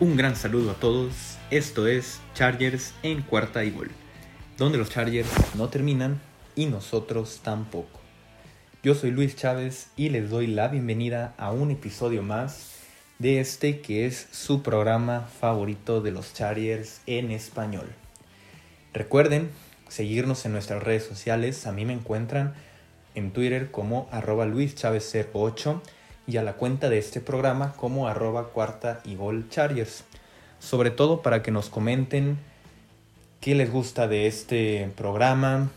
Un gran saludo a todos. Esto es Chargers en cuarta y donde los Chargers no terminan y nosotros tampoco. Yo soy Luis Chávez y les doy la bienvenida a un episodio más de este que es su programa favorito de los Chargers en español. Recuerden seguirnos en nuestras redes sociales. A mí me encuentran en Twitter como arroba luischavez08 y a la cuenta de este programa como arroba cuarta y gol. Sobre todo para que nos comenten qué les gusta de este programa,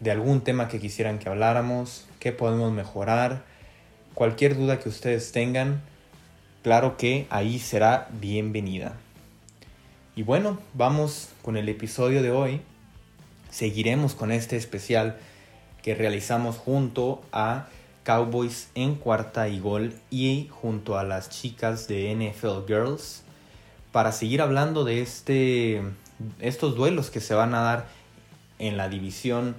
de algún tema que quisieran que habláramos, qué podemos mejorar, cualquier duda que ustedes tengan, claro que ahí será bienvenida. Y bueno, vamos con el episodio de hoy. Seguiremos con este especial que realizamos junto a Cowboys en cuarta y gol y junto a las chicas de NFL Girls para seguir hablando de este, estos duelos que se van a dar en la división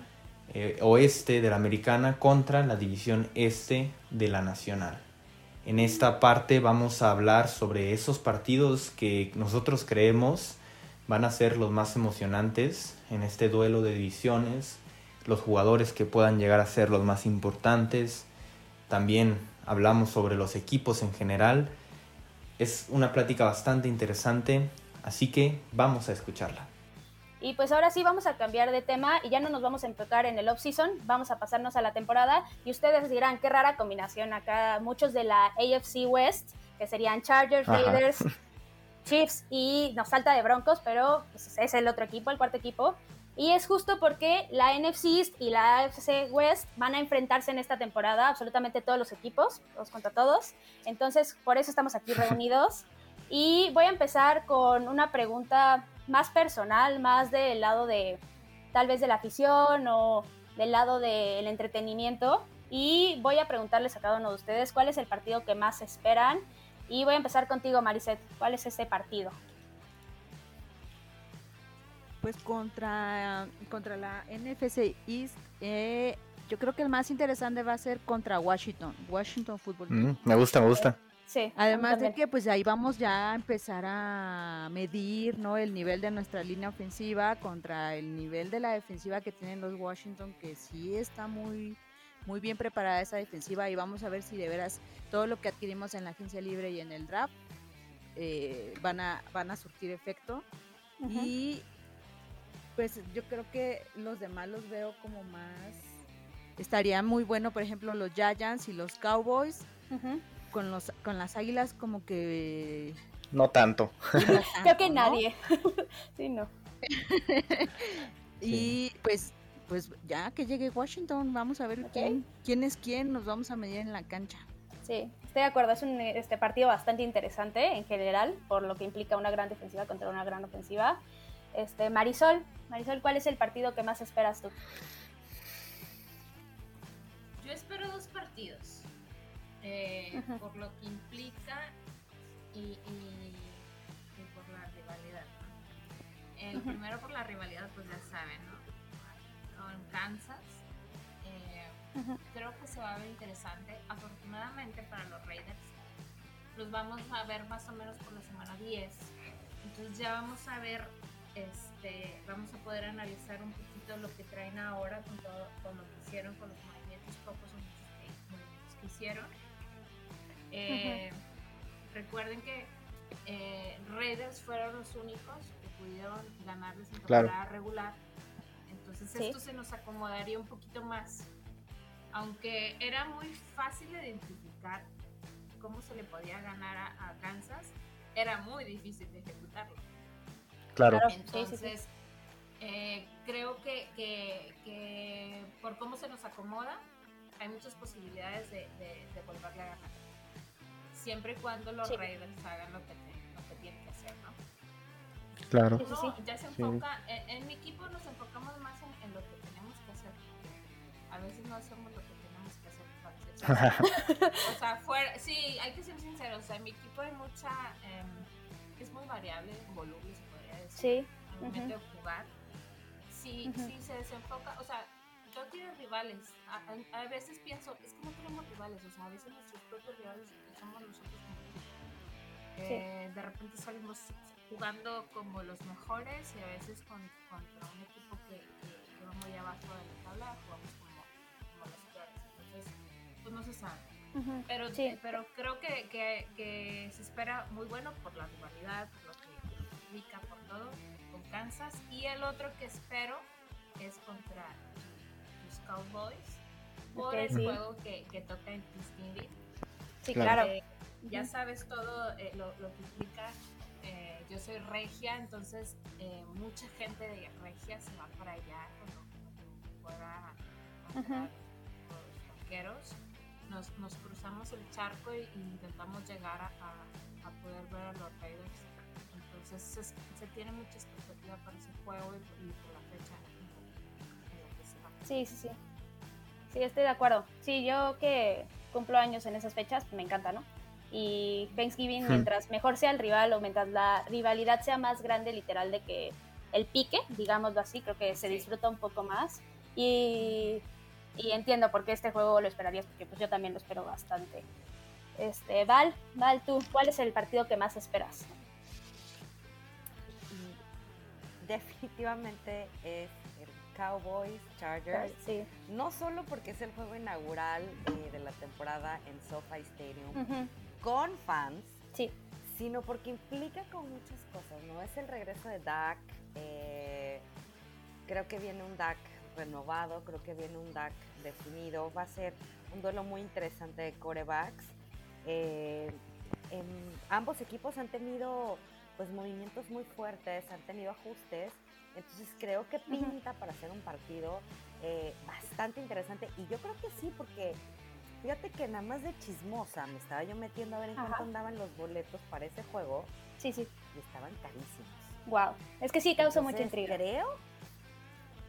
eh, oeste de la americana contra la división este de la nacional. En esta parte vamos a hablar sobre esos partidos que nosotros creemos van a ser los más emocionantes en este duelo de divisiones, los jugadores que puedan llegar a ser los más importantes, también hablamos sobre los equipos en general. Es una plática bastante interesante, así que vamos a escucharla. Y pues ahora sí vamos a cambiar de tema y ya no nos vamos a enfocar en el off-season, vamos a pasarnos a la temporada y ustedes dirán, qué rara combinación acá, muchos de la AFC West, que serían Chargers, Raiders, Chiefs y nos falta de Broncos, pero pues, es el otro equipo, el cuarto equipo. Y es justo porque la NFC East y la AFC West van a enfrentarse en esta temporada, absolutamente todos los equipos, todos contra todos. Entonces, por eso estamos aquí reunidos. Y voy a empezar con una pregunta más personal, más del lado de tal vez de la afición o del lado del entretenimiento. Y voy a preguntarles a cada uno de ustedes cuál es el partido que más esperan. Y voy a empezar contigo, Mariset. ¿Cuál es ese partido? Pues contra, contra la NFC East, eh, yo creo que el más interesante va a ser contra Washington, Washington Football mm, me gusta, me gusta. Sí, Además de que pues ahí vamos ya a empezar a medir ¿no? el nivel de nuestra línea ofensiva contra el nivel de la defensiva que tienen los Washington, que sí está muy, muy bien preparada esa defensiva y vamos a ver si de veras todo lo que adquirimos en la agencia libre y en el draft eh, van, a, van a surtir efecto. Y pues yo creo que los demás los veo como más estaría muy bueno por ejemplo los Giants y los Cowboys con los con las Águilas como que no tanto, creo que nadie. Sí no. Y pues pues ya que llegue Washington vamos a ver quién quién es quién nos vamos a medir en la cancha. Sí, estoy de acuerdo. Es un este partido bastante interesante en general, por lo que implica una gran defensiva contra una gran ofensiva. Este, Marisol, Marisol, ¿cuál es el partido que más esperas tú? Yo espero dos partidos, eh, por lo que implica y, por la rivalidad. El primero por la rivalidad, pues ya saben, ¿no? Con Kansas. Eh, creo que se va a ver interesante. Afortunadamente para los Raiders, los vamos a ver más o menos por la semana 10. Entonces ya vamos a ver este, vamos a poder analizar un poquito lo que traen ahora con, todo, con lo que hicieron, con los movimientos, pocos movimientos que hicieron. Eh, recuerden que eh, Raiders fueron los únicos que pudieron ganarles en temporada regular. Entonces esto se nos acomodaría un poquito más. Aunque era muy fácil identificar cómo se le podía ganar a Kansas, era muy difícil de ejecutarlo. Claro. Entonces, eh, creo que, que, por cómo se nos acomoda, hay muchas posibilidades de, de, volverle a ganar. Siempre y cuando los Raiders hagan lo que, lo que tienen que hacer, ¿no? Claro. ya se enfoca, en, mi equipo nos enfocamos más en, lo que tenemos que hacer. A veces no hacemos lo que tenemos que hacer. o sea, fuera, sí, hay que ser sinceros. O sea, en mi equipo hay mucha, eh, es muy variable, voluble, sí. al momento de jugar. Si, se desenfoca, o sea, yo quiero rivales. A, veces pienso, es que no tenemos rivales, o sea, a veces nuestros propios rivales somos nosotros como Eh, de repente salimos jugando como los mejores y a veces con, contra un equipo que, que, va muy abajo de la tabla jugamos como, como los peores. Entonces, pues no se sabe. pero, pero creo que, que, que, se espera muy bueno por la rivalidad, por lo que por todo, con Kansas. Y el otro que espero es contra los Cowboys por el juego que, que toca en Thanksgiving. Sí, claro. Eh, ya sabes todo eh, lo, lo, que implica. Eh, yo soy regia, entonces mucha gente de regia se va para allá cuando pueda los vaqueros. Nos, nos, cruzamos el charco y, intentamos llegar a, a, poder ver a los Raiders. Entonces se, se, tiene mucha expectativa para ese juego y, y por la fecha en la que se va. Sí, sí, sí. Sí, estoy de acuerdo. Sí, yo que cumplo años en esas fechas, me encanta, ¿no? Y Thanksgiving, mientras mejor sea el rival o mientras la rivalidad sea más grande, literal, de que el pique, digámoslo así, creo que se disfruta un poco más. Y, y, entiendo por qué este juego lo esperarías, porque pues yo también lo espero bastante. Este, Val, Val, tú, ¿cuál es el partido que más esperas? Definitivamente es Cowboys Chargers. No solo porque es el juego inaugural eh, de la temporada en SoFi Stadium con fans, sí. sino porque implica con muchas cosas, ¿no? Es el regreso de Dak. Eh, creo que viene un Dak renovado, creo que viene un Dak definido. Va a ser un duelo muy interesante de corebacks. Eh, ambos equipos han tenido pues movimientos muy fuertes, han tenido ajustes entonces creo que pinta para hacer un partido eh, bastante interesante. Y yo creo que sí, porque fíjate que nada más de chismosa me estaba yo metiendo a ver en cuánto andaban los boletos para ese juego. Sí, sí. Y estaban carísimos. Wow. Es que sí causa mucha intriga. Creo.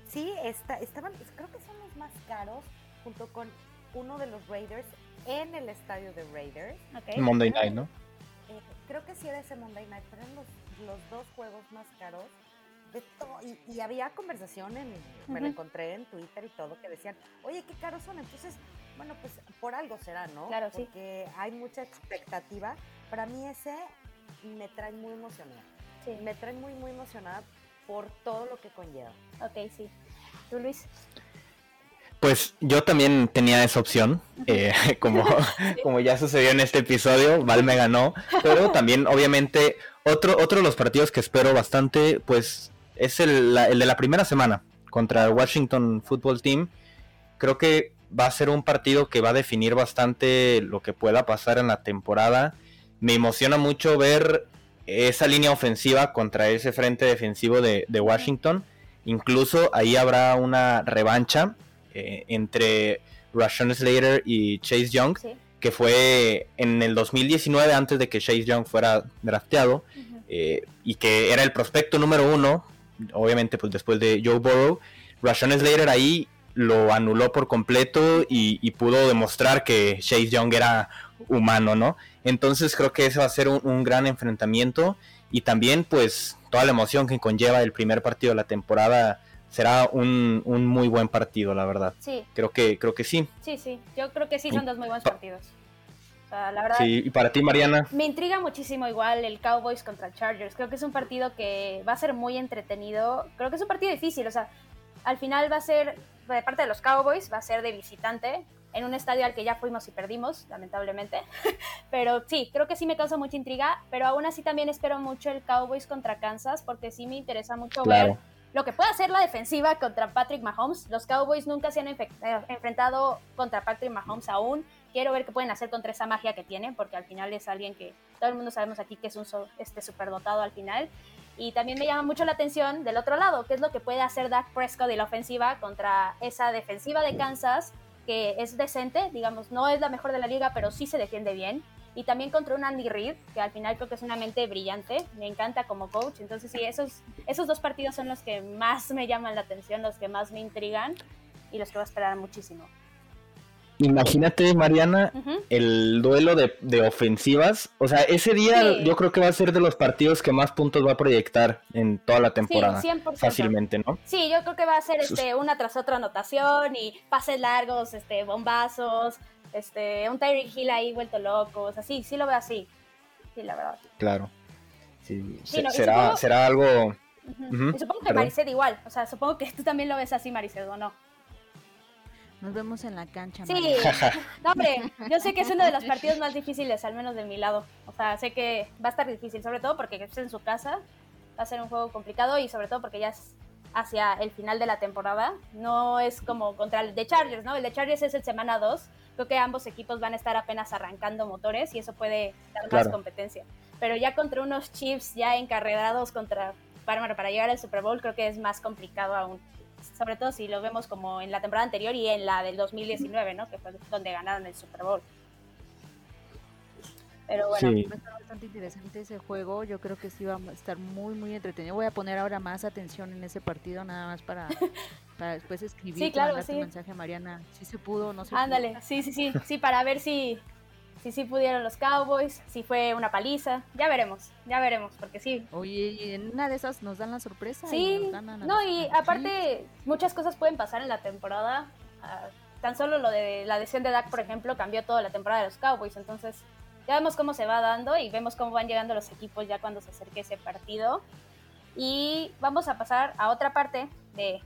Sí, está, estaban, creo que son los más caros junto con uno de los Raiders en el estadio de Raiders. Monday Night, ¿no? Creo que sí era ese Monday Night, pero eran los, los dos juegos más caros y, había conversación, en, me lo encontré en Twitter y todo, que decían, oye, qué caros son. Entonces, bueno, pues por algo será, ¿no? Claro, Porque hay mucha expectativa. Para mí ese me trae muy emocionada. Sí. Me trae muy, muy emocionada por todo lo que conlleva. Ok, sí. ¿Tú, Luis? Pues yo también tenía esa opción, eh, como, como ya sucedió en este episodio, Val me ganó, pero también obviamente otro, otro de los partidos que espero bastante, pues es el, de la primera semana contra el Washington Football Team. Creo que va a ser un partido que va a definir bastante lo que pueda pasar en la temporada. Me emociona mucho ver esa línea ofensiva contra ese frente defensivo de, Washington. Incluso ahí habrá una revancha eh, entre Rashawn Slater y Chase Young, que fue en el 2019 antes de que Chase Young fuera drafteado, eh, y que era el prospecto número uno obviamente pues después de Joe Burrow, Rashawn Slater ahí lo anuló por completo y, pudo demostrar que Chase Young era humano, ¿no? Entonces creo que ese va a ser un, gran enfrentamiento y también pues toda la emoción que conlleva el primer partido de la temporada será un, muy buen partido, la verdad. Sí. Creo que, creo que sí. Sí, sí, yo creo que sí son dos muy buenos partidos la verdad. Sí, y para ti, Mariana. Me intriga muchísimo igual el Cowboys contra Chargers. Creo que es un partido que va a ser muy entretenido. Creo que es un partido difícil. O sea, al final va a ser, de parte de los Cowboys, va a ser de visitante en un estadio al que ya fuimos y perdimos, lamentablemente. pero sí, creo que sí me causa mucha intriga. Pero aún así también espero mucho el Cowboys contra Kansas porque sí me interesa mucho ver lo que puede hacer la defensiva contra Patrick Mahomes. Los Cowboys nunca se han eh, enfrentado contra Patrick Mahomes aún quiero ver qué pueden hacer contra esa magia que tienen, porque al final es alguien que todo el mundo sabemos aquí que es un este superdotado al final. Y también me llama mucho la atención del otro lado, qué es lo que puede hacer Dak Prescott de la ofensiva contra esa defensiva de Kansas, que es decente, digamos, no es la mejor de la liga, pero sí se defiende bien. Y también contra un Andy Reid, que al final creo que es una mente brillante, me encanta como coach. Entonces sí, esos, esos dos partidos son los que más me llaman la atención, los que más me intrigan y los que voy a esperar muchísimo. Imagínate, Mariana, el duelo de, ofensivas. O sea, ese día yo creo que va a ser de los partidos que más puntos va a proyectar en toda la temporada. Sí, 100%. Fácilmente, ¿no? Sí, yo creo que va a ser este, una tras otra anotación y pases largos, este, bombazos, este, un Tyreek Hill ahí vuelto loco. O sea, sí, sí lo veo así. sí, la verdad. Claro. Sí, será, será algo... supongo que Maricel igual, o sea, supongo que tú también lo ves así, Maricel, ¿o no? Nos vemos en la cancha. Sí, no, hombre, yo sé que es uno de los partidos más difíciles, al menos de mi lado. O sea, sé que va a estar difícil, sobre todo porque es en su casa, va a ser un juego complicado y sobre todo porque ya es hacia el final de la temporada. No es como contra el de Chargers, ¿no? El de Chargers es el semana 2. Creo que ambos equipos van a estar apenas arrancando motores y eso puede dar más competencia. Pero ya contra unos Chiefs ya encarregados contra para, para llegar al Super Bowl, creo que es más complicado aún sobre todo si lo vemos como en la temporada anterior y en la del 2019, ¿no? Que fue donde ganaron el Super Bowl. Pero bueno, va a estar bastante interesante ese juego. Yo creo que sí va a estar muy, muy entretenido. Voy a poner ahora más atención en ese partido, nada más para, para después escribir sí, claro, un mensaje a Mariana. Si se pudo, no se Ándale, sí, sí, sí, sí, para ver si, si sí pudieron los Cowboys, si fue una paliza, ya veremos, ya veremos, porque sí. Oye, y en una de esas nos dan la sorpresa. Sí, no, y aparte muchas cosas pueden pasar en la temporada. Ah, tan solo lo de la decisión de Dak, por ejemplo, cambió toda la temporada de los Cowboys, entonces ya vemos cómo se va dando y vemos cómo van llegando los equipos ya cuando se acerque ese partido. Y vamos a pasar a otra parte de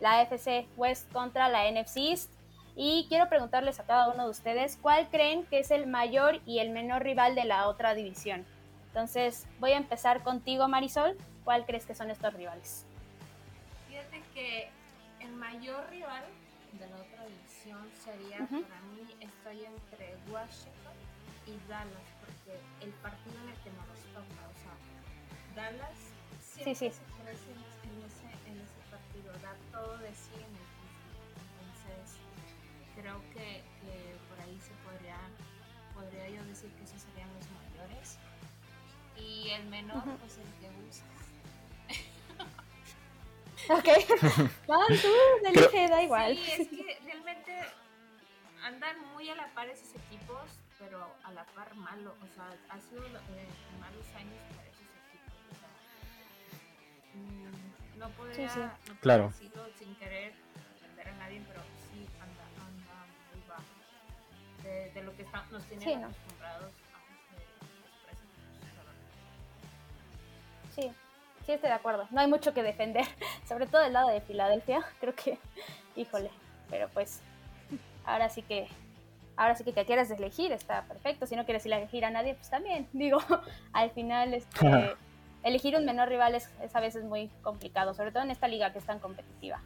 la FC West contra la NFC East. Y quiero preguntarles a cada uno de ustedes cuál creen que es el mayor y el menor rival de la otra división. Entonces, voy a empezar contigo, Marisol. ¿Cuál crees que son estos rivales? Fíjate que el mayor rival de la otra división sería, para mí, estoy entre Washington y Dallas, porque el partido en el que nos toca, o sea, Dallas siempre sí, sí. se en ese, en ese partido, da todo de sí creo que, por ahí se podría, podría yo decir que esos serían los mayores. Y el menor, pues el que buscas. ok. Van tú, elige, da igual. Sí, es que realmente andan muy a la par esos equipos, pero a la par malo. O sea, ha sido eh, malos años para esos equipos. O sea, mm, no podría, no claro. decirlo sin querer defender a nadie, pero de, lo que nos tienen sí, acostumbrados Sí, sí estoy de acuerdo. No hay mucho que defender, sobre todo del lado de Filadelfia. Creo que, híjole, pero pues ahora sí que ahora sí que que quieras elegir está perfecto. Si no quieres elegir a nadie, pues también. Digo, al final este, elegir un menor rival es, a veces muy complicado, sobre todo en esta liga que es tan competitiva.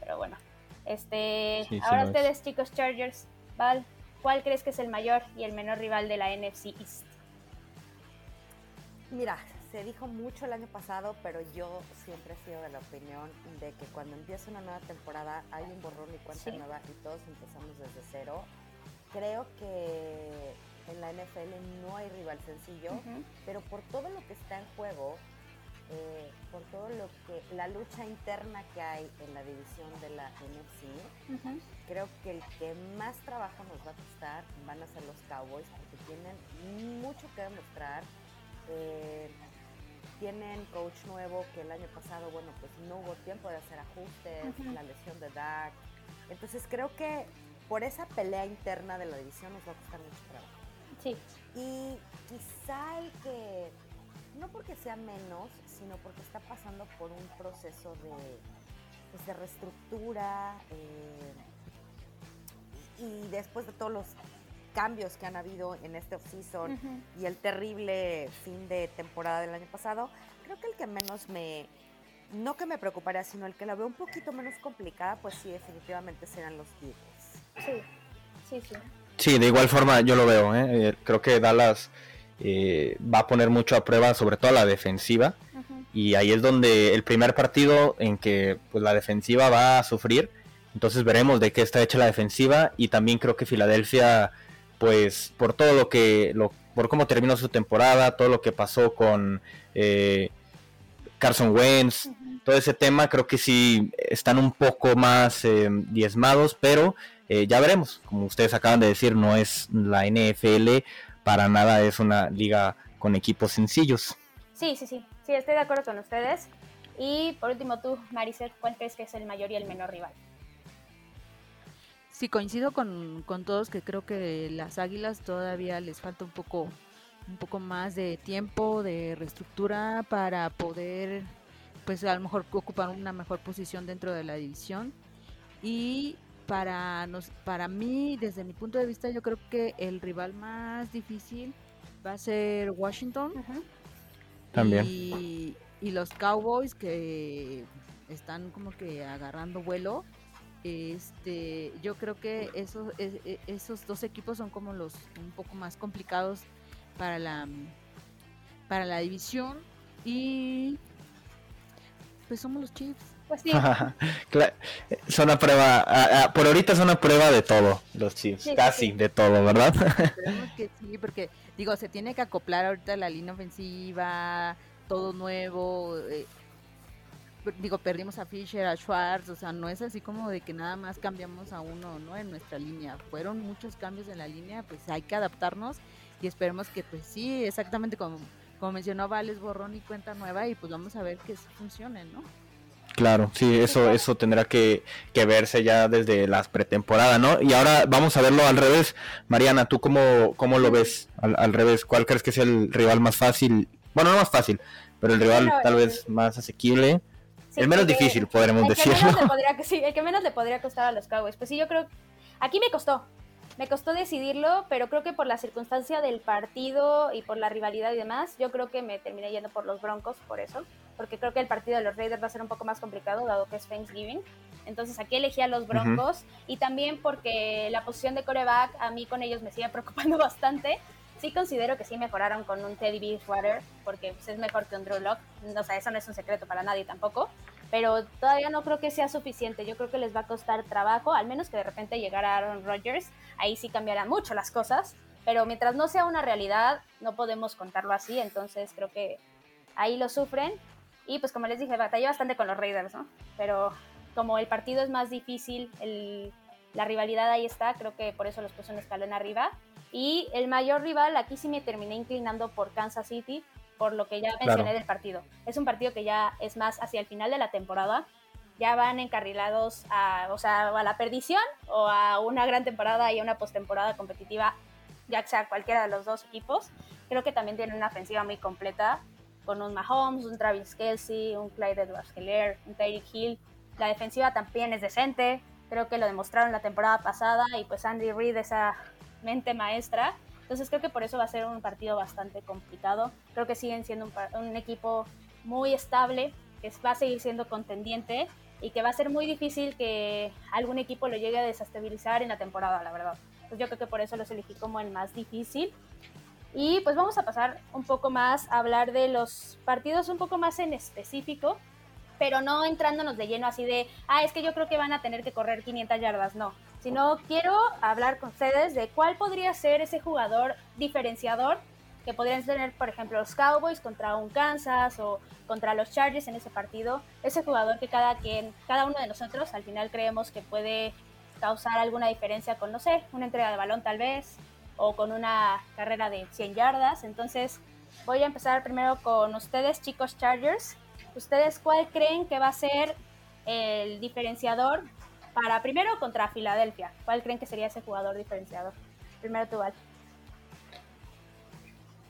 Pero bueno, este, ahora ustedes chicos Chargers, Val, ¿Cuál crees que es el mayor y el menor rival de la NFC East? Mira, se dijo mucho el año pasado, pero yo siempre he sido de la opinión de que cuando empieza una nueva temporada hay un borrón y cuenta nueva y todos empezamos desde cero. Creo que en la NFL no hay rival sencillo, pero por todo lo que está en juego, eh, por todo lo que la lucha interna que hay en la división de la NFC, creo que el que más trabajo nos va a costar van a ser los Cowboys porque tienen mucho que demostrar. Eh, tienen coach nuevo que el año pasado, bueno, pues no hubo tiempo de hacer ajustes, la lesión de Dak. Entonces creo que por esa pelea interna de la división nos va a costar mucho trabajo. Sí. Y quizá el que no porque sea menos, sino porque está pasando por un proceso de, pues, de reestructura eh, y después de todos los cambios que han habido en este off-season y el terrible fin de temporada del año pasado, creo que el que menos me, no que me preocuparía, sino el que la veo un poquito menos complicada, pues sí, definitivamente serán los Eagles. Sí, sí, sí. Sí, de igual forma yo lo veo, ¿eh? Eh, creo que Dallas eh, va a poner mucho a prueba, sobre todo la defensiva. Y ahí es donde el primer partido en que pues, la defensiva va a sufrir. Entonces veremos de qué está hecha la defensiva. Y también creo que Filadelfia, pues por todo lo que, lo, por cómo terminó su temporada, todo lo que pasó con eh, Carson Wentz, todo ese tema, creo que sí están un poco más eh, diezmados, pero ya veremos. Como ustedes acaban de decir, no es la NFL para nada es una liga con equipos sencillos. Sí, sí, sí, sí, estoy de acuerdo con ustedes. Y por último tú, Maricel, ¿cuál crees que es el mayor y el menor rival? Sí, coincido con, todos que creo que las Águilas todavía les falta un poco un poco más de tiempo, de reestructura para poder, pues a lo mejor ocupar una mejor posición dentro de la división. Y para, nos, para mí, desde mi punto de vista, yo creo que el rival más difícil va a ser Washington. Y, los Cowboys que están como que agarrando vuelo. Este, yo creo que esos, e, esos dos equipos son como los un poco más complicados para la para la división y pues somos los Chiefs. Pues sí. son una prueba, por ahorita son una prueba de todo, los Chiefs, casi de todo, ¿verdad? Esperemos que sí, porque digo, se tiene que acoplar ahorita la línea ofensiva, todo nuevo. Eh, digo, perdimos a Fisher, a Schwartz, o sea, no es así como de que nada más cambiamos a uno, ¿no? En nuestra línea. Fueron muchos cambios en la línea, pues hay que adaptarnos y esperemos que, pues sí, exactamente como, como mencionó Vales, borrón y cuenta nueva y pues vamos a ver que funcione, ¿no? Claro, sí, eso, eso tendrá que, verse ya desde las pretemporadas, ¿no? Y ahora vamos a verlo al revés. Mariana, ¿tú cómo, cómo lo ves al, al revés? ¿Cuál crees que es el rival más fácil? Bueno, no más fácil, pero el rival tal vez más asequible el menos difícil, podremos decirlo. sí, el que menos le podría costar a los Cowboys. Pues sí, yo creo. Aquí me costó. Me costó decidirlo, pero creo que por la circunstancia del partido y por la rivalidad y demás, yo creo que me terminé yendo por los Broncos, por eso. Porque creo que el partido de los Raiders va a ser un poco más complicado, dado que es Thanksgiving. Entonces aquí elegí a los Broncos. Y también porque la posición de coreback a mí con ellos me sigue preocupando bastante sí considero que sí mejoraron con un Teddy Bridgewater, porque pues, es mejor que un Drew Locke. O sea, eso no es un secreto para nadie tampoco. Pero todavía no creo que sea suficiente. Yo creo que les va a costar trabajo, al menos que de repente llegara Aaron Rodgers. Ahí sí cambiarán mucho las cosas. Pero mientras no sea una realidad, no podemos contarlo así. Entonces creo que ahí lo sufren. Y pues como les dije, batallé bastante con los Raiders, ¿no? Pero como el partido es más difícil, la rivalidad ahí está, creo que por eso los puse un escalón arriba. Y el mayor rival, aquí sí me terminé inclinando por Kansas City, por lo que ya mencioné del partido. Es un partido que ya es más hacia el final de la temporada. Ya van encarrilados a, o sea, a la perdición o a una gran temporada y a una postemporada competitiva, ya sea cualquiera de los dos equipos. Creo que también tienen una ofensiva muy completa, con un Mahomes, un Travis Kelsey, un Clyde Edwards-Helaire, un Tyreek Hill. La defensiva también es decente, creo que lo demostraron la temporada pasada y pues Andy Reid, esa mente maestra. Entonces creo que por eso va a ser un partido bastante complicado. Creo que siguen siendo un, equipo muy estable, que va a seguir siendo contendiente y que va a ser muy difícil que algún equipo lo llegue a desestabilizar en la temporada, la verdad. Pues yo creo que por eso los elegí como el más difícil. Y pues vamos a pasar un poco más a hablar de los partidos un poco más en específico, pero no entrándonos de lleno así de, ah, es que yo creo que van a tener que correr 500 yardas, no sino quiero hablar con ustedes de cuál podría ser ese jugador diferenciador que podrían tener, por ejemplo, los Cowboys contra un Kansas o contra los Chargers en ese partido. Ese jugador que cada quien, cada uno de nosotros al final creemos que puede causar alguna diferencia con, no sé, una entrega de balón tal vez, o con una carrera de 100 yardas. Entonces, voy a empezar primero con ustedes, chicos Chargers. ¿Ustedes cuál creen que va a ser el diferenciador para primero contra Filadelfia. ¿Cuál creen que sería ese jugador diferenciador? Primero tú, Val.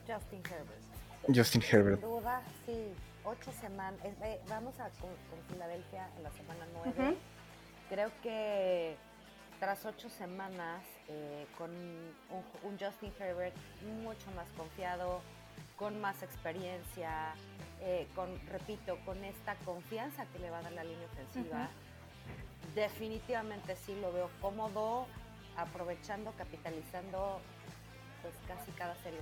Justin Herbert. Justin Herbert. Sin duda, sí. Ocho semanas. Eh, vamos a con, Filadelfia en la semana nueve. Creo que tras ocho semanas eh, con un, Justin Herbert mucho más confiado, con más experiencia, eh, con, repito, con esta confianza que le va a dar la línea ofensiva definitivamente sí lo veo cómodo, aprovechando, capitalizando pues casi cada serie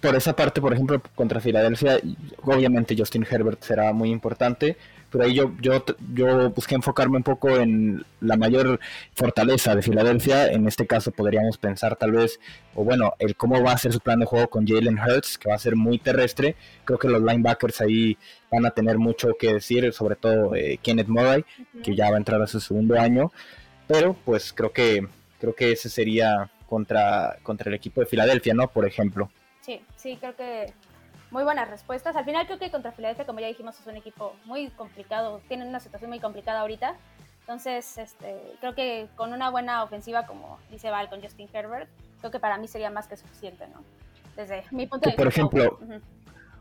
por esa parte, por ejemplo, contra Filadelfia, obviamente Justin Herbert será muy importante, pero ahí yo, yo, yo busqué enfocarme un poco en la mayor fortaleza de Filadelfia. En este caso podríamos pensar tal vez, o bueno, el cómo va a ser su plan de juego con Jalen Hurts, que va a ser muy terrestre. Creo que los linebackers ahí van a tener mucho que decir, sobre todo eh, Kenneth Murray, que ya va a entrar a su segundo año. Pero pues creo que, creo que ese sería contra, contra el equipo de Filadelfia, ¿no? Por ejemplo. Sí, sí, creo que muy buenas respuestas. Al final creo que contra Filadelfia, como ya dijimos, es un equipo muy complicado, tienen una situación muy complicada ahorita. Entonces, este, creo que con una buena ofensiva, como dice Val con Justin Herbert, creo que para mí sería más que suficiente, ¿no? desde mi punto de vista. Por ejemplo,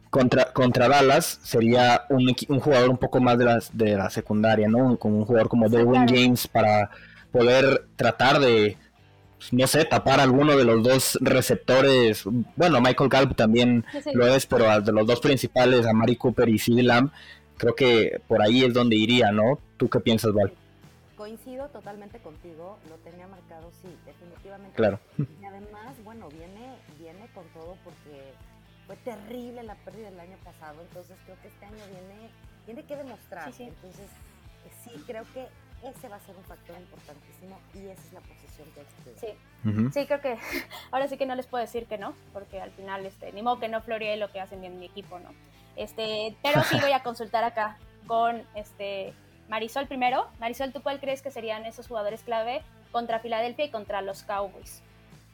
contra, contra Dallas sería un, un, jugador un poco más de la, de la secundaria, ¿no? Como un jugador como Derwin James para poder tratar de, no sé, tapar alguno de los dos receptores. Bueno, Michael Gallup también lo es, pero de los dos principales, a Mari Cooper y CeeDee Lamb, creo que por ahí es donde iría, ¿no? ¿Tú qué piensas, Val? Coincido totalmente contigo, lo tenía marcado, sí, definitivamente. Claro. Y además, bueno, viene, viene con todo porque fue terrible la pérdida del año pasado, entonces creo que este año viene, tiene que demostrar. Entonces, eh, sí, creo que ese va a ser un factor importantísimo y esa es la posición que explica. Sí. sí, creo que ahora sí que no les puedo decir que no, porque al final, este, ni modo que no floreé lo que hacen bien mi equipo, ¿no? Este, pero sí voy a consultar acá con este Marisol primero. Marisol, ¿tú cuál crees que serían esos jugadores clave contra Filadelfia y contra los Cowboys?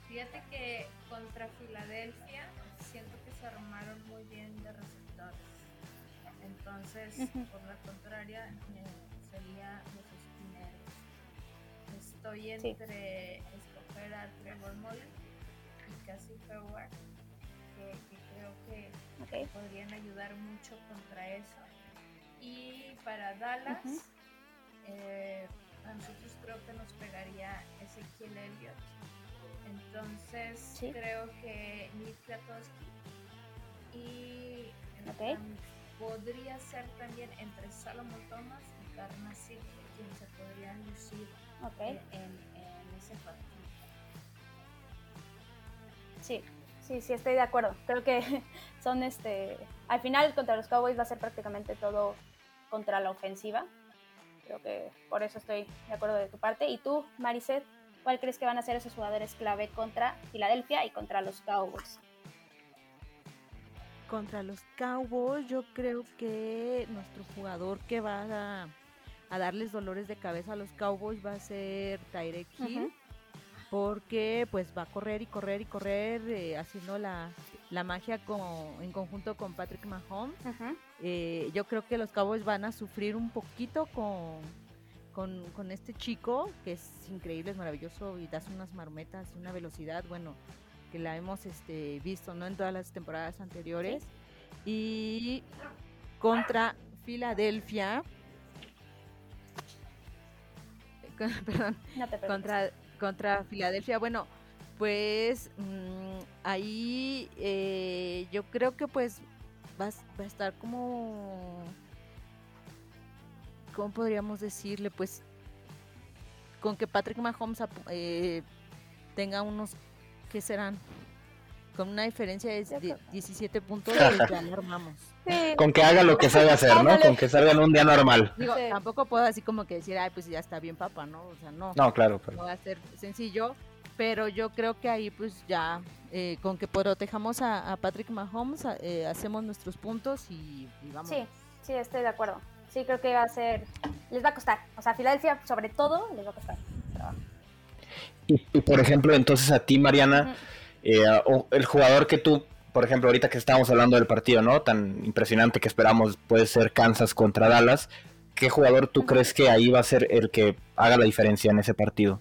Fíjate que contra Filadelfia siento que se armaron muy bien de receptores. Entonces, por la contraria, Estoy entre escoger a Trevor Mullen y Cassie Howard, que, creo que podrían ayudar mucho contra eso. Y para Dallas, eh, a nosotros creo que nos pegaría Ezequiel Elliott. Entonces creo que Nick Kwiatkowski y podría ser también entre Salomon Thomas y Karma quien se podrían lucir en, ese partido. Sí, sí, sí, estoy de acuerdo. Creo que son este. Al final, contra los Cowboys va a ser prácticamente todo contra la ofensiva. Creo que por eso estoy de acuerdo de tu parte. ¿Y tú, Mariset? ¿Cuál crees que van a ser esos jugadores clave contra Filadelfia y contra los Cowboys? Contra los Cowboys, yo creo que nuestro jugador que va a, darles dolores de cabeza a los Cowboys va a ser Tyrek Hill. Porque pues va a correr y correr y correr eh, haciendo la, magia como, en conjunto con Patrick Mahomes. Eh, yo creo que los Cowboys van a sufrir un poquito con, con, este chico, que es increíble, es maravilloso y das unas marmetas y una velocidad, bueno, que la hemos este, visto ¿no? en todas las temporadas anteriores. Y contra Filadelfia, perdón, contra, contra Filadelfia, bueno, pues mm, ahí eh, yo creo que pues va, va a estar como ¿cómo podríamos decirle? Pues con que Patrick Mahomes eh, tenga unos, ¿qué serán? Con una diferencia de 17 puntos, pues ya armamos. Con que haga lo que sabe hacer, ¿no? Con que salga en un día normal. tampoco puedo así como que decir, ay, pues ya está bien papá, ¿no? O sea, no. No, claro. No va a ser sencillo, pero yo creo que ahí pues ya, eh, con que protejamos a, Patrick Mahomes, eh, hacemos nuestros puntos y, y vamos. Sí, sí, estoy de acuerdo sí creo que va a ser, les va a costar. O sea, Filadelfia sobre todo les va a costar. Y, por ejemplo, entonces a ti, Mariana, eh, el jugador que tú, por ejemplo, ahorita que estábamos hablando del partido, ¿no? Tan impresionante que esperamos puede ser Kansas contra Dallas. ¿Qué jugador tú crees que ahí va a ser el que haga la diferencia en ese partido?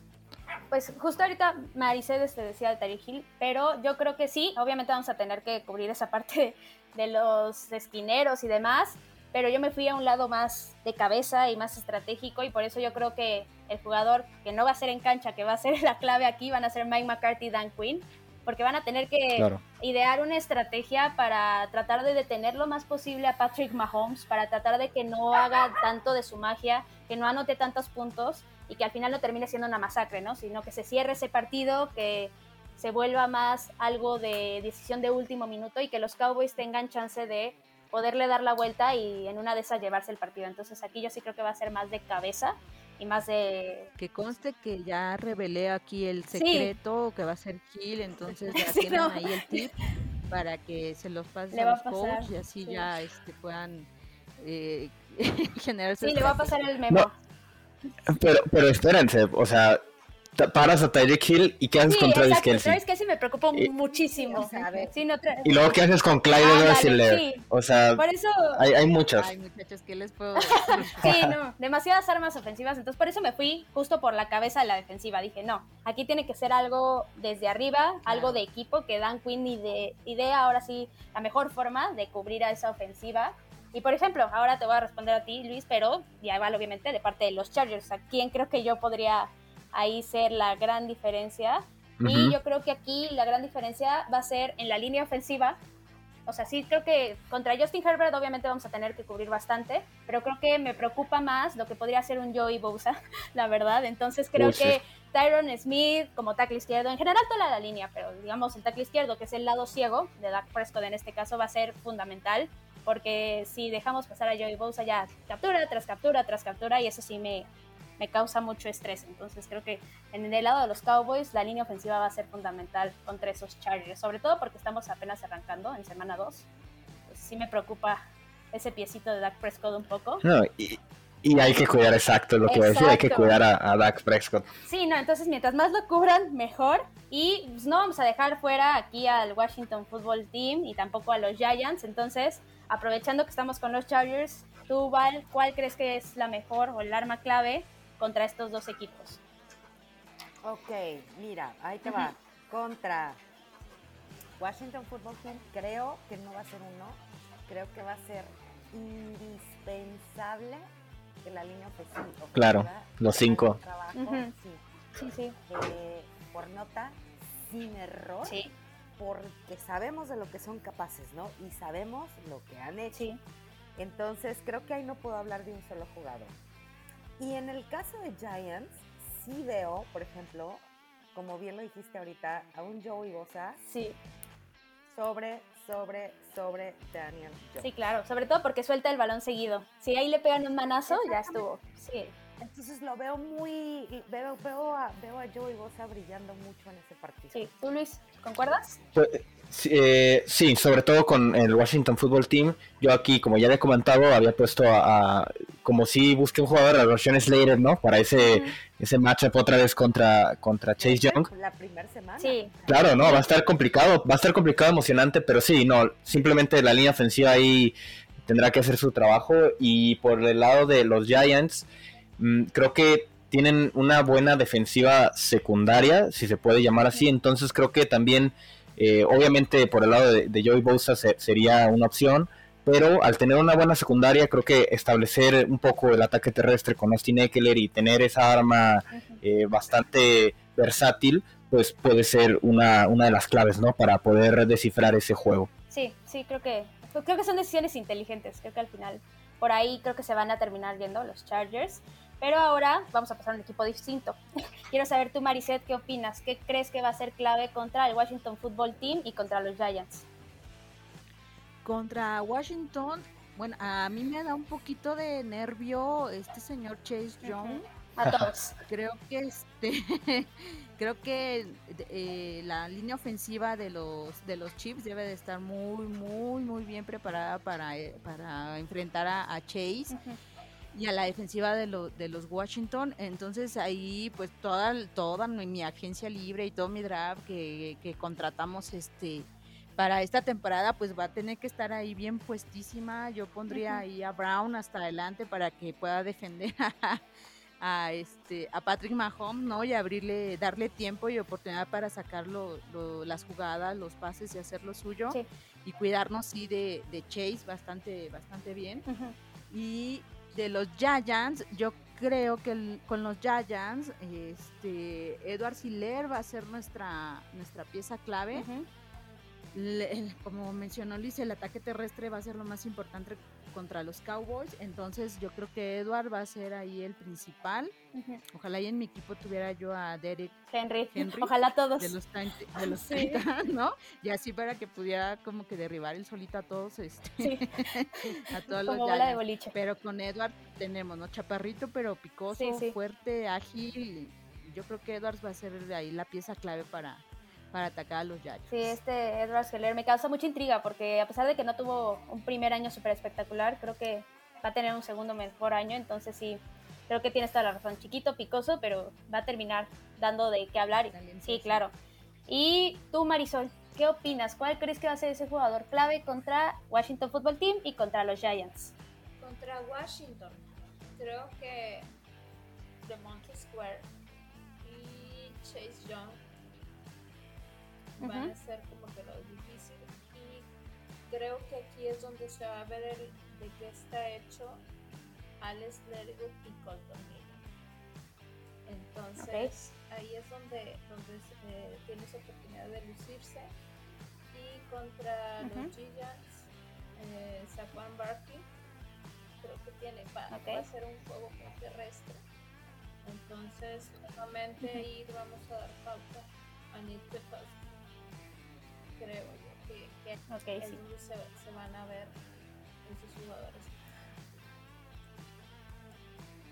Pues justo ahorita Maricedes te decía de Tariq Hill, pero yo creo que sí, obviamente vamos a tener que cubrir esa parte de los esquineros y demás, pero yo me fui a un lado más de cabeza y más estratégico y por eso yo creo que el jugador que no va a ser en cancha, que va a ser la clave aquí, van a ser Mike McCarthy y Dan Quinn, porque van a tener que idear una estrategia para tratar de detener lo más posible a Patrick Mahomes, para tratar de que no haga tanto de su magia, que no anote tantos puntos y que al final no termine siendo una masacre, ¿no? Sino que se cierre ese partido, que se vuelva más algo de decisión de último minuto y que los Cowboys tengan chance de poderle dar la vuelta y en una de esas llevarse el partido. Entonces aquí yo sí creo que va a ser más de cabeza y más de... Que conste que ya revelé aquí el secreto que va a ser Gil, entonces ya tienen ahí el tip para que se los pase a los coaches y así ya este, puedan eh, generarse... Sí, le va a pasar el memo. pero, pero espérense, o sea, paras a Tyreek Hill y qué haces con Travis Kelsey. Travis Kelsey me preocupó muchísimo. y luego qué haces con Clyde Edwards O sea, por eso... hay, hay muchas. Ay, muchachos, ¿qué les puedo decir? sí, no, demasiadas armas ofensivas. Entonces, por eso me fui justo por la cabeza de la defensiva. Dije, no, aquí tiene que ser algo desde arriba, algo de equipo, que Dan Quinn y de idea ahora sí la mejor forma de cubrir a esa ofensiva. Y por ejemplo, ahora te voy a responder a ti, Luis, pero ya igual obviamente de parte de los Chargers. ¿A quién creo que yo podría ahí ser la gran diferencia. Y yo creo que aquí la gran diferencia va a ser en la línea ofensiva. O sea, sí creo que contra Justin Herbert obviamente vamos a tener que cubrir bastante, pero creo que me preocupa más lo que podría ser un Joey Bosa, la verdad. Entonces creo que Tyron Smith como tackle izquierdo, en general toda la línea, pero digamos el tackle izquierdo, que es el lado ciego de Dak Prescott en este caso, va a ser fundamental, porque si dejamos pasar a Joey Bosa ya captura tras captura tras captura, y eso sí me, me causa mucho estrés. Entonces creo que en el lado de los Cowboys la línea ofensiva va a ser fundamental contra esos Chargers, sobre todo porque estamos apenas arrancando en semana 2. Pues sí me preocupa ese piecito de Dak Prescott un poco. No, y, hay que cuidar exacto lo que voy a decir, hay que cuidar a, Dak Prescott. Sí, no, entonces mientras más lo cubran, mejor. Y pues, no vamos a dejar fuera aquí al Washington Football Team y tampoco a los Giants. Entonces, aprovechando que estamos con los Chargers, tú, Val, ¿cuál crees que es la mejor o el arma clave contra estos dos equipos. Ok, mira, ahí te va. Contra Washington Football Team, creo que no va a ser uno, creo que va a ser indispensable que la línea ofensiva. Claro, los cinco. sí. sí, eh, por nota, sin error. Sí. Porque sabemos de lo que son capaces, ¿no? Y sabemos lo que han hecho. Sí. Entonces, creo que ahí no puedo hablar de un solo jugador. Y en el caso de Giants, sí veo, por ejemplo, como bien lo dijiste ahorita, a un Joey Bosa. Sí. Sobre, sobre, sobre Daniel Jones. Sí, claro, sobre todo porque suelta el balón seguido. Si ahí le pegan un manazo, ya estuvo. Sí. Entonces lo veo muy, veo, veo, a, veo a Joey Bosa brillando mucho en ese partido. Sí, ¿tú Luis, concuerdas? Pues, eh, sí, sobre todo con el Washington Football Team. Yo aquí, como ya había comentado, había puesto a, como si busqué un jugador, a Roshan Slater, ¿no? Para ese, ese matchup otra vez contra, contra Chase Young. La primera semana. Sí. Claro, no, va a estar complicado, va a estar complicado, emocionante, pero sí, no, simplemente la línea ofensiva ahí tendrá que hacer su trabajo. Y por el lado de los Giants, mm, creo que tienen una buena defensiva secundaria, si se puede llamar así, entonces creo que también eh, obviamente por el lado de, Joey Bosa sería una opción, pero al tener una buena secundaria creo que establecer un poco el ataque terrestre con Austin Eckler y tener esa arma eh, bastante versátil, pues puede ser una, una de las claves, ¿no? Para poder descifrar ese juego. Sí, sí, creo que, creo que son decisiones inteligentes, creo que al final por ahí creo que se van a terminar viendo los Chargers. Pero ahora vamos a pasar a un equipo distinto. Quiero saber tú, Mariset, ¿qué opinas? ¿Qué crees que va a ser clave contra el Washington Football Team y contra los Giants? Contra Washington, bueno, a mí me da un poquito de nervio este señor Chase Young. A todos. creo que este, creo que eh, la línea ofensiva de los de los Chiefs debe de estar muy, muy, muy bien preparada para, eh, para enfrentar a, Chase y a la defensiva de, de los Washington. Entonces ahí pues toda, toda mi, agencia libre y todo mi draft que, contratamos este para esta temporada pues va a tener que estar ahí bien puestísima. Yo pondría ahí a Brown hasta adelante para que pueda defender a, este a Patrick Mahomes, ¿no? Y abrirle, darle tiempo y oportunidad para sacar las jugadas, los pases y hacer lo suyo. Y cuidarnos sí de, Chase bastante, bastante bien. Y de los Giants, yo creo que con los Giants, este, Edward Siller va a ser nuestra, nuestra pieza clave. como mencionó Luis, el ataque terrestre va a ser lo más importante contra los Cowboys. Entonces yo creo que Edward va a ser ahí el principal. Ojalá y en mi equipo tuviera yo a Derek Henry. Ojalá todos. De los, de los ¿no? Y así para que pudiera como que derribar el solito a todos, este, a todos como bola de boliche. Pero con Edward tenemos, ¿no? Chaparrito, pero picoso, fuerte, ágil. Yo creo que Edwards va a ser de ahí la pieza clave para, para atacar a los Giants. Sí, este Edward Heller me causa mucha intriga porque a pesar de que no tuvo un primer año súper espectacular, creo que va a tener un segundo mejor año, entonces sí, creo que tienes toda la razón. Chiquito, picoso, pero va a terminar dando de qué hablar. Sí, claro. Y tú, Marisol, ¿qué opinas? ¿Cuál crees que va a ser ese jugador clave contra Washington Football Team y contra los Giants? Contra Washington, creo que The Monkey Square y Chase Young van a ser como que lo difícil y creo que aquí es donde se va a ver el, de qué está hecho Alex Lerwood y Colton Miller. Entonces ahí es donde, donde eh, tienes oportunidad de lucirse. Y contra los Giants eh, Saquon Barkley creo que tiene va, va, a ser un juego muy terrestre. Entonces nuevamente ahí vamos a dar pauta a Nick creo yo que, que okay, sí. se, se, van a ver esos jugadores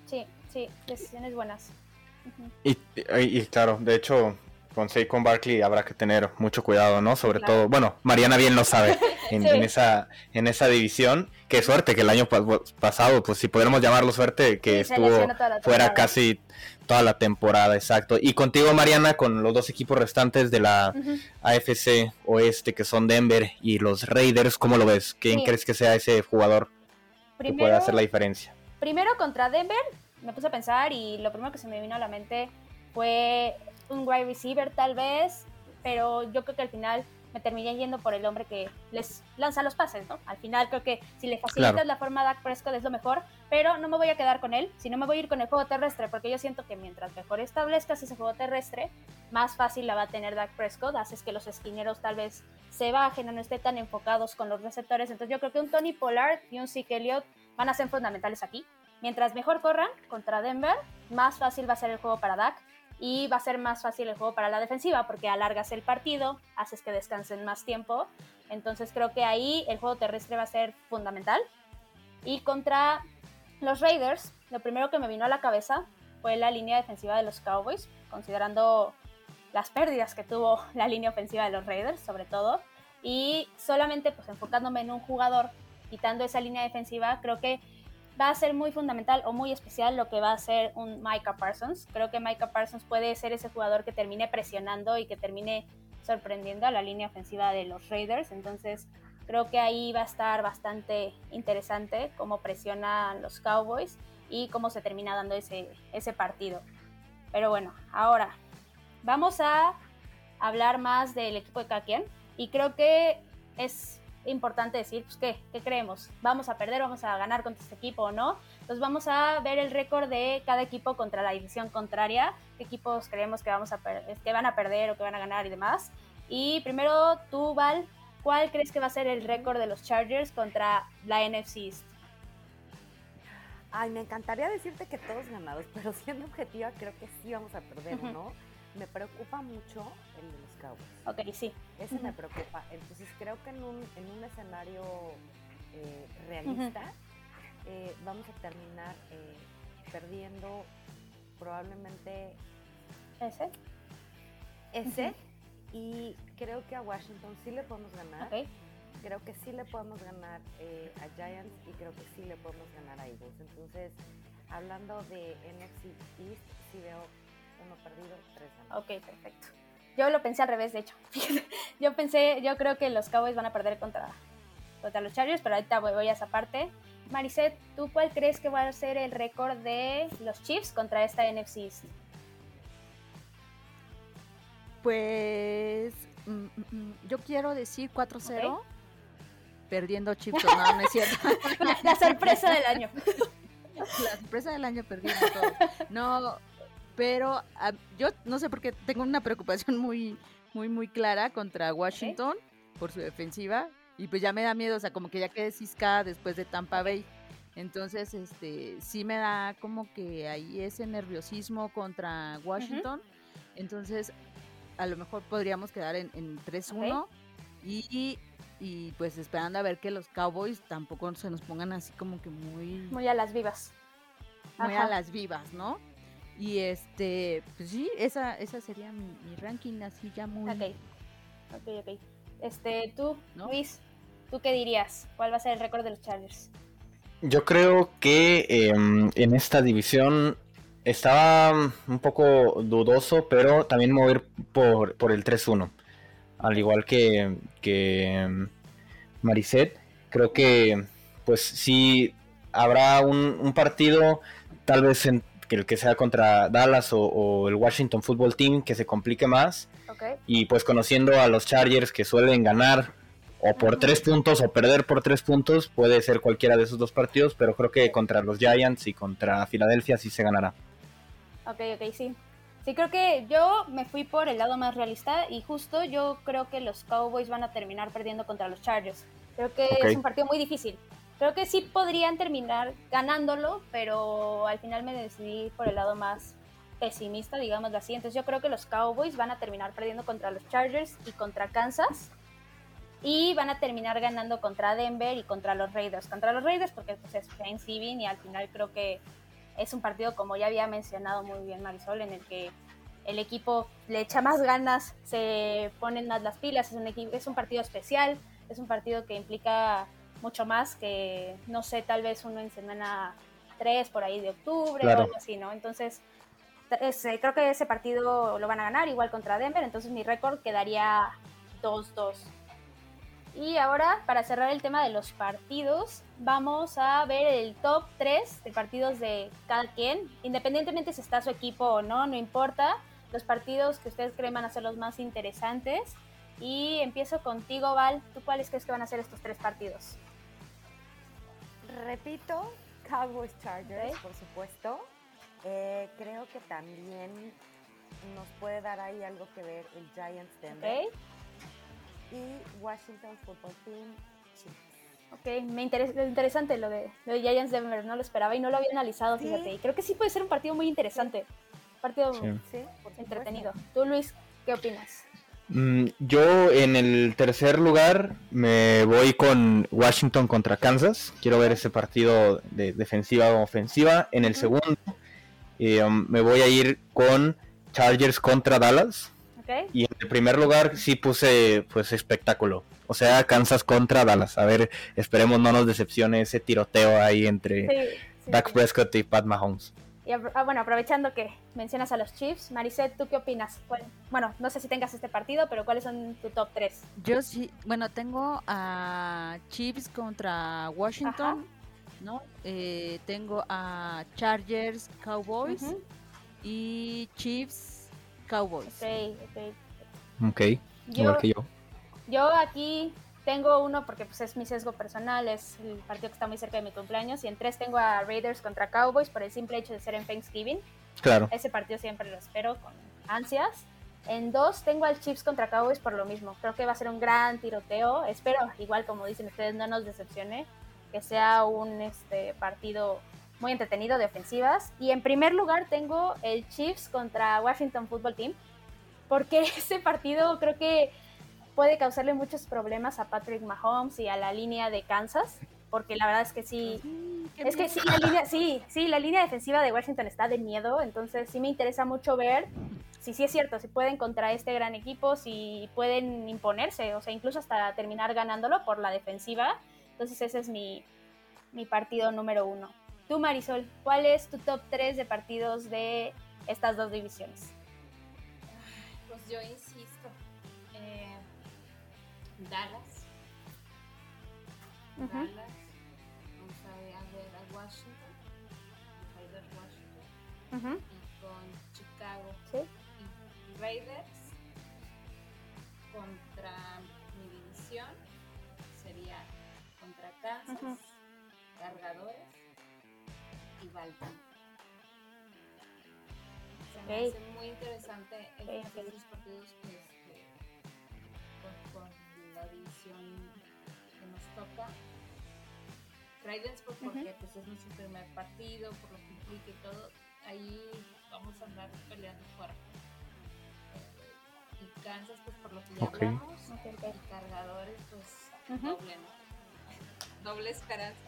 sí sí decisiones buenas y, y, claro, de hecho, con Saquon Barkley habrá que tener mucho cuidado, ¿no? Sobre todo, bueno, Mariana bien lo sabe en, esa en esa división. Qué suerte que el año pasado, pues si pudiéramos llamarlo suerte, que estuvo fuera casi toda la temporada, exacto. Y contigo, Mariana, con los dos equipos restantes de la AFC Oeste, que son Denver y los Raiders, ¿cómo lo ves? ¿Quién crees que sea ese jugador que pueda hacer la diferencia? Primero contra Denver, me puse a pensar y lo primero que se me vino a la mente fue un wide receiver tal vez, pero yo creo que al final me terminé yendo por el hombre que les lanza los pases, ¿no? Al final creo que si le facilitas la forma a Dak Prescott es lo mejor, pero no me voy a quedar con él, sino me voy a ir con el juego terrestre, porque yo siento que mientras mejor establezcas ese juego terrestre, más fácil la va a tener Dak Prescott, haces que los esquineros tal vez se bajen o no estén tan enfocados con los receptores, entonces yo creo que un Tony Pollard y un Zeke Elliott van a ser fundamentales aquí, Mientras mejor corran contra Denver, más fácil va a ser el juego para Dak y va a ser más fácil el juego para la defensiva porque alargas el partido, haces que descansen más tiempo. Entonces creo que ahí el juego terrestre va a ser fundamental. Y contra los Raiders, lo primero que me vino a la cabeza fue la línea defensiva de los Cowboys, considerando las pérdidas que tuvo la línea ofensiva de los Raiders, sobre todo. Y solamente pues enfocándome en un jugador, quitando esa línea defensiva, creo que va a ser muy fundamental o muy especial lo que va a ser un Micah Parsons. Creo que Micah Parsons puede ser ese jugador que termine presionando y que termine sorprendiendo a la línea ofensiva de los Raiders. Entonces creo que ahí va a estar bastante interesante cómo presionan los Cowboys y cómo se termina dando ese, ese partido. Pero bueno, ahora vamos a hablar más del equipo de cada Y creo que es importante decir, pues, ¿qué? ¿Qué creemos? ¿Vamos a perder? ¿Vamos a ganar contra este equipo o no? Entonces vamos a ver el récord de cada equipo contra la división contraria, qué equipos creemos que, vamos a que van a perder o que van a ganar y demás. Y primero tú, Val, ¿cuál crees que va a ser el récord de los Chargers contra la NFC East? Ay, me encantaría decirte que todos ganados, pero siendo objetiva creo que sí vamos a perder, ¿no? Me preocupa mucho el de los Cowboys. Ok, sí. Ese me preocupa. Entonces creo que en un, en un escenario eh, realista eh, vamos a terminar eh, perdiendo probablemente ese. Ese. Y creo que a Washington sí le podemos ganar. Creo que sí le podemos ganar a Giants y creo que sí le podemos ganar a Eagles. Entonces, hablando de NFC East, sí veo uno perdido, tres ganados. Ok, perfecto. Yo lo pensé al revés, de hecho. yo pensé, yo creo que los Cowboys van a perder contra, contra los Chargers, pero ahorita voy, a esa parte. Maricet, ¿tú cuál crees que va a ser el récord de los Chiefs contra esta NFC East? Pues mm, mm, mm, yo quiero decir 4-0. Perdiendo Chiefs, no, no es cierto. la, sorpresa del año. La sorpresa del año perdiendo todo. No, pero ah, yo no sé por qué tengo una preocupación muy, muy, muy clara contra Washington por su defensiva. Y pues ya me da miedo, o sea, como que ya quedé ciscada después de Tampa Bay. Entonces, este, sí me da como que ahí ese nerviosismo contra Washington. Entonces, a lo mejor podríamos quedar en, 3-1 y, y, pues esperando a ver que los Cowboys tampoco se nos pongan así como que muy... Muy a las vivas. Muy a las vivas, ¿no? Y este, pues sí, esa, esa sería mi, ranking así ya muy... Ok, ok, ok. Este, tú, Luis, ¿tú qué dirías? ¿Cuál va a ser el récord de los Chargers? Yo creo que em, en esta división estaba un poco dudoso, pero también mover por, por el 3-1. Al igual que, que em, Mariset, creo que pues sí habrá un, partido, tal vez en, que el que sea contra Dallas o, el Washington Football Team, que se complique más. Y pues conociendo a los Chargers que suelen ganar o por tres puntos o perder por tres puntos, puede ser cualquiera de esos dos partidos, pero creo que contra los Giants y contra Filadelfia sí se ganará. Ok, ok, sí. Sí, creo que yo me fui por el lado más realista y justo yo creo que los Cowboys van a terminar perdiendo contra los Chargers. Creo que es un partido muy difícil. Creo que sí podrían terminar ganándolo, pero al final me decidí por el lado más pesimista, digamos así. Entonces yo creo que los Cowboys van a terminar perdiendo contra los Chargers y contra Kansas y van a terminar ganando contra Denver y contra los Raiders. Contra los Raiders porque pues, es Thanksgiving y al final creo que es un partido, como ya había mencionado muy bien Marisol, en el que el equipo le echa más ganas, se ponen más las pilas, es un, equipo, es un partido especial, es un partido que implica mucho más que, no sé, tal vez uno en semana 3 por ahí de octubre o algo así, ¿no? Entonces, creo que ese partido lo van a ganar igual contra Denver, entonces mi récord quedaría 2-2. Y ahora, para cerrar el tema de los partidos, vamos a ver el top 3 de partidos de cada quien. Independientemente si está su equipo o no, no importa. Los partidos que ustedes creen van a ser los más interesantes. Y empiezo contigo, Val. ¿Tú cuáles crees que van a ser estos tres partidos? Repito, Cowboys Chargers, por supuesto. Eh, creo que también nos puede dar ahí algo que ver el Giants Denver y Washington Football Team Ok, me interesa, interesante lo de, lo de Giants Denver, no lo esperaba y no lo había analizado, fíjate. Y creo que sí puede ser un partido muy interesante, un partido entretenido. Tú, Luis, ¿qué opinas? Mm, yo en el tercer lugar me voy con Washington contra Kansas. Quiero ver ese partido de defensiva o ofensiva. En el segundo eh, um, me voy a ir con Chargers contra Dallas. Y en el primer lugar sí puse pues espectáculo. O sea, Kansas contra Dallas. A ver, esperemos no nos decepcione ese tiroteo ahí entre Dak Prescott y Pat Mahomes. Y ah, bueno, aprovechando que mencionas a los Chiefs, Mariset, ¿tú qué opinas? bueno, no sé si tengas este partido, pero ¿cuáles son tu top 3? Yo sí, bueno, tengo a Chiefs contra Washington, ¿no? Eh, tengo a Chargers, Cowboys y Chiefs Cowboys. Ok, ok. igual que yo. Yo aquí tengo uno porque pues, es mi sesgo personal, es el partido que está muy cerca de mi cumpleaños. Y en tres tengo a Raiders contra Cowboys por el simple hecho de ser en Thanksgiving. Claro. Ese partido siempre lo espero con ansias. En dos tengo al Chiefs contra Cowboys por lo mismo. Creo que va a ser un gran tiroteo. Espero, igual como dicen ustedes, no nos decepcione. Que sea un este, partido muy entretenido de ofensivas. Y en primer lugar tengo el Chiefs contra Washington Football Team, porque ese partido creo que puede causarle muchos problemas a Patrick Mahomes y a la línea de Kansas, porque la verdad es que sí, es que sí la línea, sí, sí, la línea defensiva de Washington está de miedo, entonces sí me interesa mucho ver si sí es cierto, si pueden contra este gran equipo, si pueden imponerse, o sea, incluso hasta terminar ganándolo por la defensiva. Entonces ese es mi, mi partido número uno. Tú, Marisol, ¿cuál es tu top 3 de partidos de estas dos divisiones? Pues yo insisto, Dallas. Dallas. Vamos a ver, a, Washington. Raiders Washington. Y con Chicago. ¿Sí? Y Raiders contra mi división sería contra Kansas, Cargadores y Baltimore. Se me hace muy interesante el okay. los partidos que, la división que nos toca. Raiders pues, porque pues, es nuestro primer partido, por lo que implica y todo, ahí vamos a andar peleando fuerte. y Kansas pues por lo que ya hablamos, y cargadores pues doble, ¿no? doble esperanza.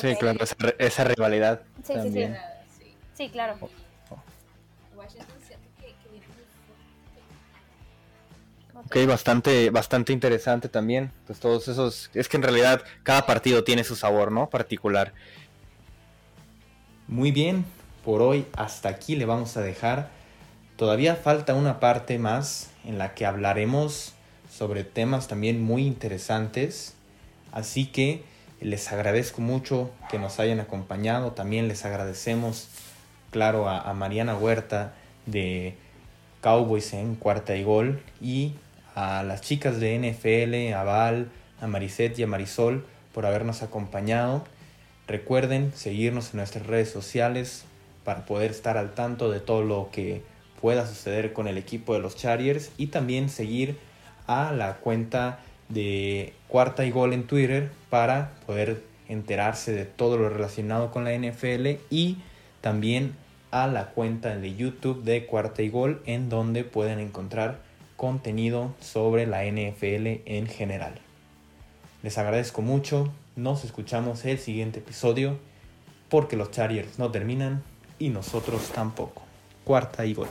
Sí, claro, esa, rivalidad. Sí, también. sí, sí. Sí, claro. Ok, bastante, bastante interesante también. Pues todos esos. Es que en realidad cada partido tiene su sabor, ¿no? Particular. Muy bien, por hoy hasta aquí le vamos a dejar. Todavía falta una parte más en la que hablaremos sobre temas también muy interesantes. Así que les agradezco mucho que nos hayan acompañado. También les agradecemos, claro, a, Mariana Huerta de Cowboys en cuarta y gol. Y a las chicas de NFL, a Val, a Mariset y a Marisol por habernos acompañado. Recuerden seguirnos en nuestras redes sociales para poder estar al tanto de todo lo que pueda suceder con el equipo de los Chargers. Y también seguir a la cuenta de cuarta y gol en Twitter para poder enterarse de todo lo relacionado con la NFL y también a la cuenta de YouTube de cuarta y gol en donde pueden encontrar contenido sobre la NFL en general. Les agradezco mucho, nos escuchamos el siguiente episodio porque los Chargers no terminan y nosotros tampoco. Cuarta y gol.